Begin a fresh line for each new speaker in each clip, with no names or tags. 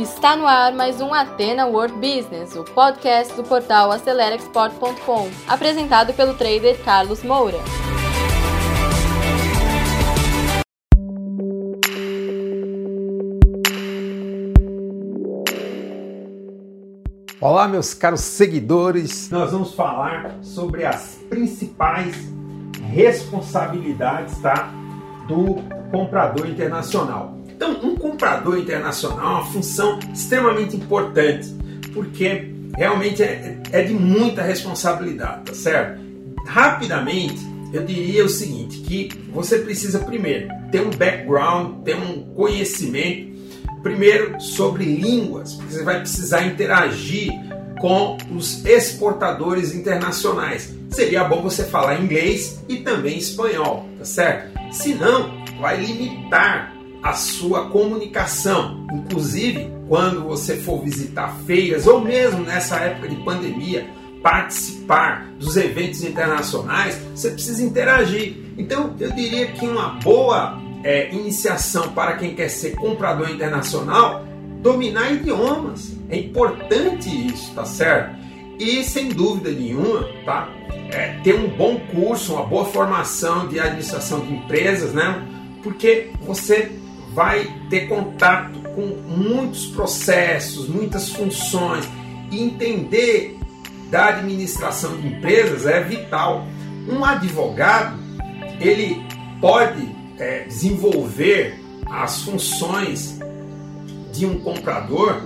Está no ar mais um Atena World Business, o podcast do portal AceleraExport.com, apresentado pelo trader Carlos Moura.
Olá, meus caros seguidores. Nós vamos falar sobre as principais responsabilidades, tá, do comprador internacional. Então, um comprador internacional é uma função extremamente importante, porque realmente é, é de muita responsabilidade, tá certo? Rapidamente, eu diria o seguinte, que você precisa primeiro ter um background, ter um conhecimento, primeiro sobre línguas, porque você vai precisar interagir com os exportadores internacionais. Seria bom você falar inglês e também espanhol, tá certo? Senão, vai limitar a sua comunicação. Inclusive, quando você for visitar feiras ou mesmo nessa época de pandemia, participar dos eventos internacionais, você precisa interagir. Então, eu diria que uma boa é, iniciação para quem quer ser comprador internacional, dominar idiomas. É importante isso, tá certo? E sem dúvida nenhuma, tá? É, ter um bom curso, uma boa formação de administração de empresas, né? Porque você vai ter contato com muitos processos, muitas funções e entender da administração de empresas é vital. Um advogado ele pode é, desenvolver as funções de um comprador,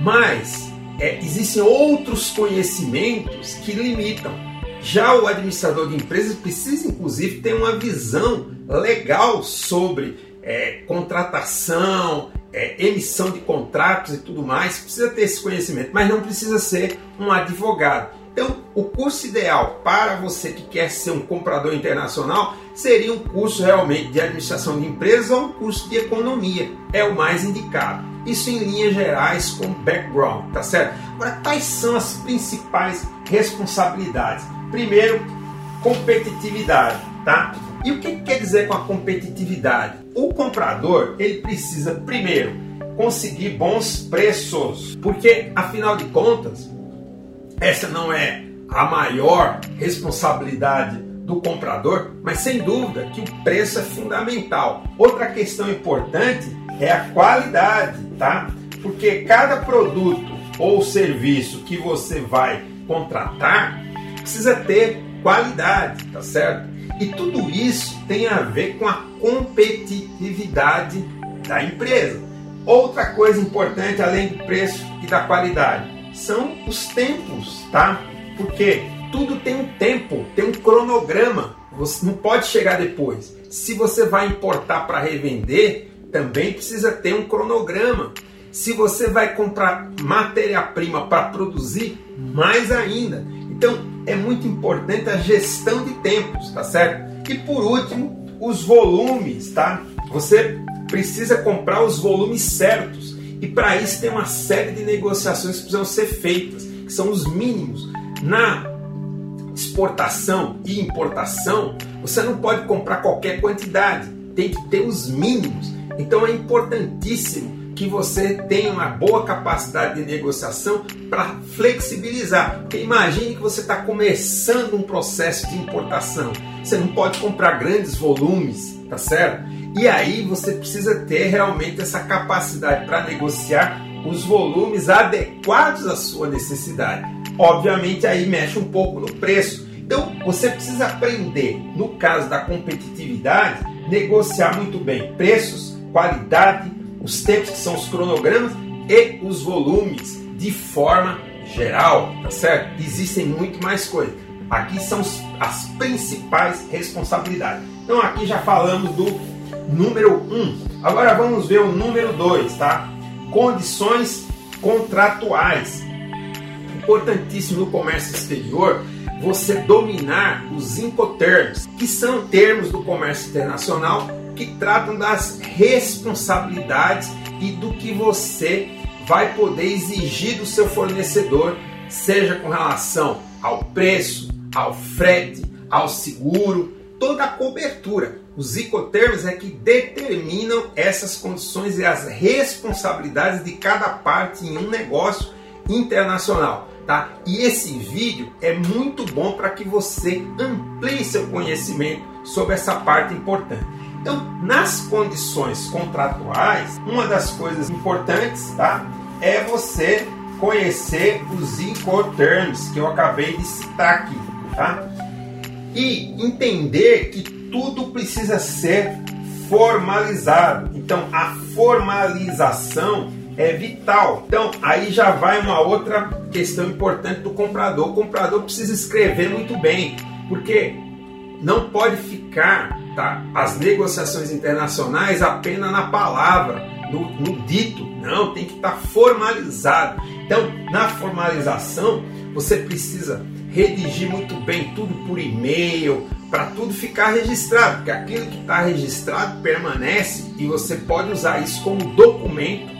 mas é, existem outros conhecimentos que limitam. Já o administrador de empresas precisa, inclusive, ter uma visão legal sobre é, contratação, é, emissão de contratos e tudo mais, precisa ter esse conhecimento, mas não precisa ser um advogado. Então, o curso ideal para você que quer ser um comprador internacional seria um curso realmente de administração de empresas ou um curso de economia. É o mais indicado. Isso em linhas gerais com background, tá certo? Agora, quais são as principais responsabilidades? Primeiro, competitividade, tá? E o que quer dizer com a competitividade? O comprador ele precisa primeiro conseguir bons preços, porque afinal de contas essa não é a maior responsabilidade do comprador, mas sem dúvida que o preço é fundamental. Outra questão importante é a qualidade, tá? Porque cada produto ou serviço que você vai contratar precisa ter qualidade, tá certo? E tudo isso tem a ver com a competitividade da empresa. Outra coisa importante, além do preço e da qualidade, são os tempos, tá? Porque tudo tem um tempo, tem um cronograma. Você não pode chegar depois. Se você vai importar para revender, também precisa ter um cronograma. Se você vai comprar matéria-prima para produzir, mais ainda. Então, é muito importante a gestão de tempos, tá certo? E por último, os volumes, tá? Você precisa comprar os volumes certos. E para isso tem uma série de negociações que precisam ser feitas, que são os mínimos. Na exportação e importação, você não pode comprar qualquer quantidade, tem que ter os mínimos. Então é importantíssimo que você tenha uma boa capacidade de negociação para flexibilizar. Porque imagine que você está começando um processo de importação. Você não pode comprar grandes volumes, tá certo? E aí você precisa ter realmente essa capacidade para negociar os volumes adequados à sua necessidade. Obviamente aí mexe um pouco no preço. Então você precisa aprender, no caso da competitividade, negociar muito bem preços, qualidade os tempos que são os cronogramas e os volumes de forma geral, tá certo? Existem muito mais coisas. Aqui são as principais responsabilidades. Então aqui já falamos do número 1. Um. Agora vamos ver o número 2, tá? Condições contratuais. Importantíssimo no comércio exterior você dominar os Incoterms, que são termos do comércio internacional que tratam das responsabilidades e do que você vai poder exigir do seu fornecedor, seja com relação ao preço, ao frete, ao seguro, toda a cobertura. Os incoterms é que determinam essas condições e as responsabilidades de cada parte em um negócio internacional. Tá? E esse vídeo é muito bom para que você amplie seu conhecimento sobre essa parte importante. Então, nas condições contratuais, uma das coisas importantes tá, é você conhecer os Incoterms que eu acabei de citar aqui. Tá? E entender que tudo precisa ser formalizado. Então, a formalização é vital. Então, aí já vai uma outra questão importante do comprador. O comprador precisa escrever muito bem, porque não pode ficar tá, as negociações internacionais apenas na palavra, no, no dito. Não, tem que estar tá formalizado. Então, na formalização, você precisa redigir muito bem tudo por e-mail, para tudo ficar registrado, porque aquilo que está registrado permanece e você pode usar isso como documento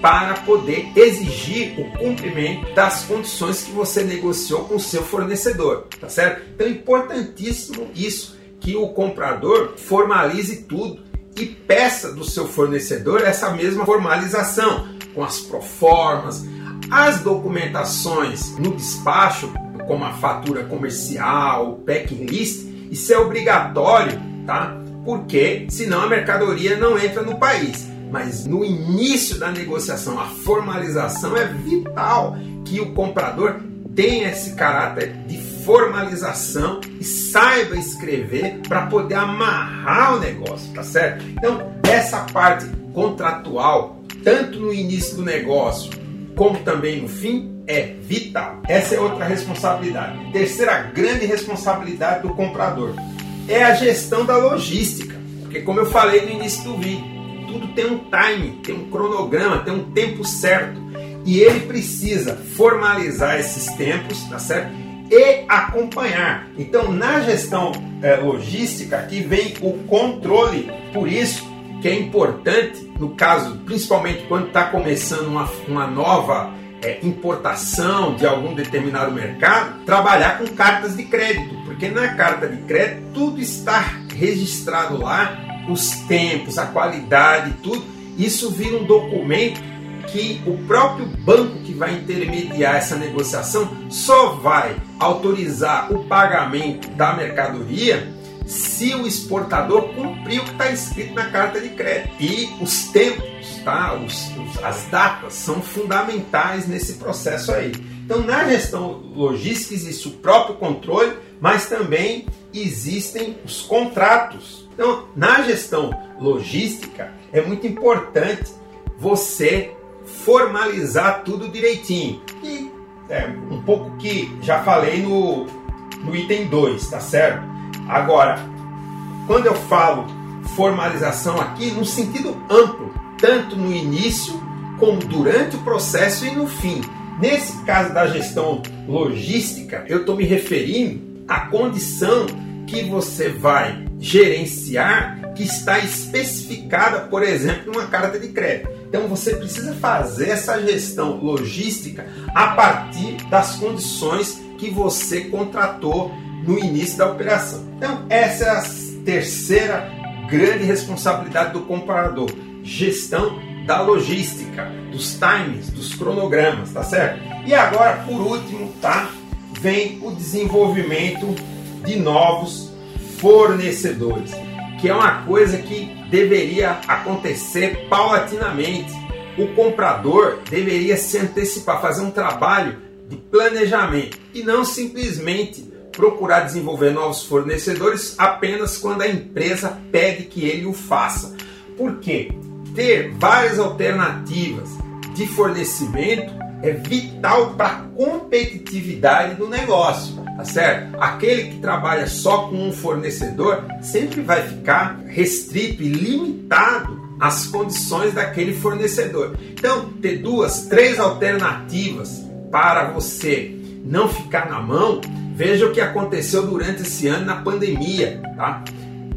para poder exigir o cumprimento das condições que você negociou com o seu fornecedor, tá certo? Então é importantíssimo isso que o comprador formalize tudo e peça do seu fornecedor essa mesma formalização com as proformas, as documentações no despacho, como a fatura comercial, o packing list, isso é obrigatório, tá? Porque senão a mercadoria não entra no país. Mas no início da negociação, a formalização é vital que o comprador tenha esse caráter de formalização e saiba escrever para poder amarrar o negócio, tá certo? Então, essa parte contratual, tanto no início do negócio como também no fim, é vital. Essa é outra responsabilidade. Terceira grande responsabilidade do comprador é a gestão da logística. Porque, como eu falei no início do vídeo, tudo tem um time, tem um cronograma, tem um tempo certo. E ele precisa formalizar esses tempos, tá certo? E acompanhar. Então, na gestão é, logística, aqui vem o controle. Por isso que é importante, no caso, principalmente quando está começando uma, uma nova é, importação de algum determinado mercado, trabalhar com cartas de crédito, porque na carta de crédito tudo está registrado lá os tempos, a qualidade, tudo, isso vira um documento que o próprio banco que vai intermediar essa negociação só vai autorizar o pagamento da mercadoria se o exportador cumprir o que está escrito na carta de crédito. E os tempos, tá? Os, os, as datas são fundamentais nesse processo aí. Então, na gestão logística existe o próprio controle, mas também existem os contratos então, na gestão logística, é muito importante você formalizar tudo direitinho. E é um pouco que já falei no, no item 2, tá certo? Agora, quando eu falo formalização aqui, no sentido amplo, tanto no início como durante o processo e no fim. Nesse caso da gestão logística, eu estou me referindo à condição que você vai gerenciar que está especificada, por exemplo, numa carta de crédito. Então você precisa fazer essa gestão logística a partir das condições que você contratou no início da operação. Então essa é a terceira grande responsabilidade do comprador, gestão da logística, dos times, dos cronogramas, tá certo? E agora, por último, tá? Vem o desenvolvimento de novos fornecedores, que é uma coisa que deveria acontecer paulatinamente. O comprador deveria se antecipar, fazer um trabalho de planejamento e não simplesmente procurar desenvolver novos fornecedores apenas quando a empresa pede que ele o faça. Por quê? Ter várias alternativas de fornecimento é vital para a competitividade do negócio, tá certo? Aquele que trabalha só com um fornecedor sempre vai ficar restrito e limitado às condições daquele fornecedor. Então, ter duas, três alternativas para você não ficar na mão, veja o que aconteceu durante esse ano na pandemia, tá?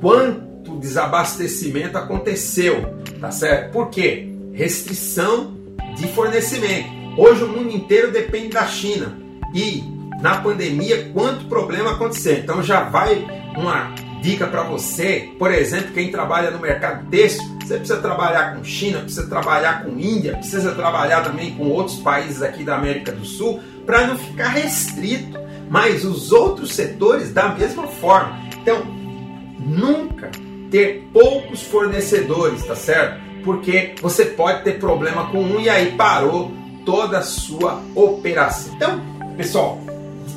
Quanto desabastecimento aconteceu, tá certo? Por quê? Restrição de fornecimento. Hoje o mundo inteiro depende da China. E na pandemia, quanto problema aconteceu. Então já vai uma dica para você, por exemplo, quem trabalha no mercado têxtil, você precisa trabalhar com China, precisa trabalhar com Índia, precisa trabalhar também com outros países aqui da América do Sul, para não ficar restrito. Mas os outros setores da mesma forma. Então, nunca ter poucos fornecedores, tá certo? Porque você pode ter problema com um e aí parou toda a sua operação. Então, pessoal,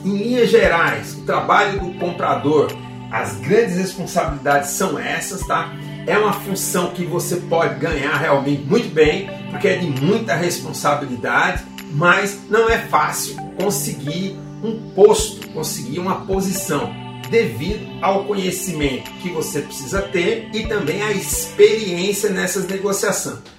em linhas gerais, o trabalho do comprador, as grandes responsabilidades são essas, tá? É uma função que você pode ganhar realmente muito bem, porque é de muita responsabilidade, mas não é fácil conseguir um posto, conseguir uma posição devido ao conhecimento que você precisa ter e também a experiência nessas negociações.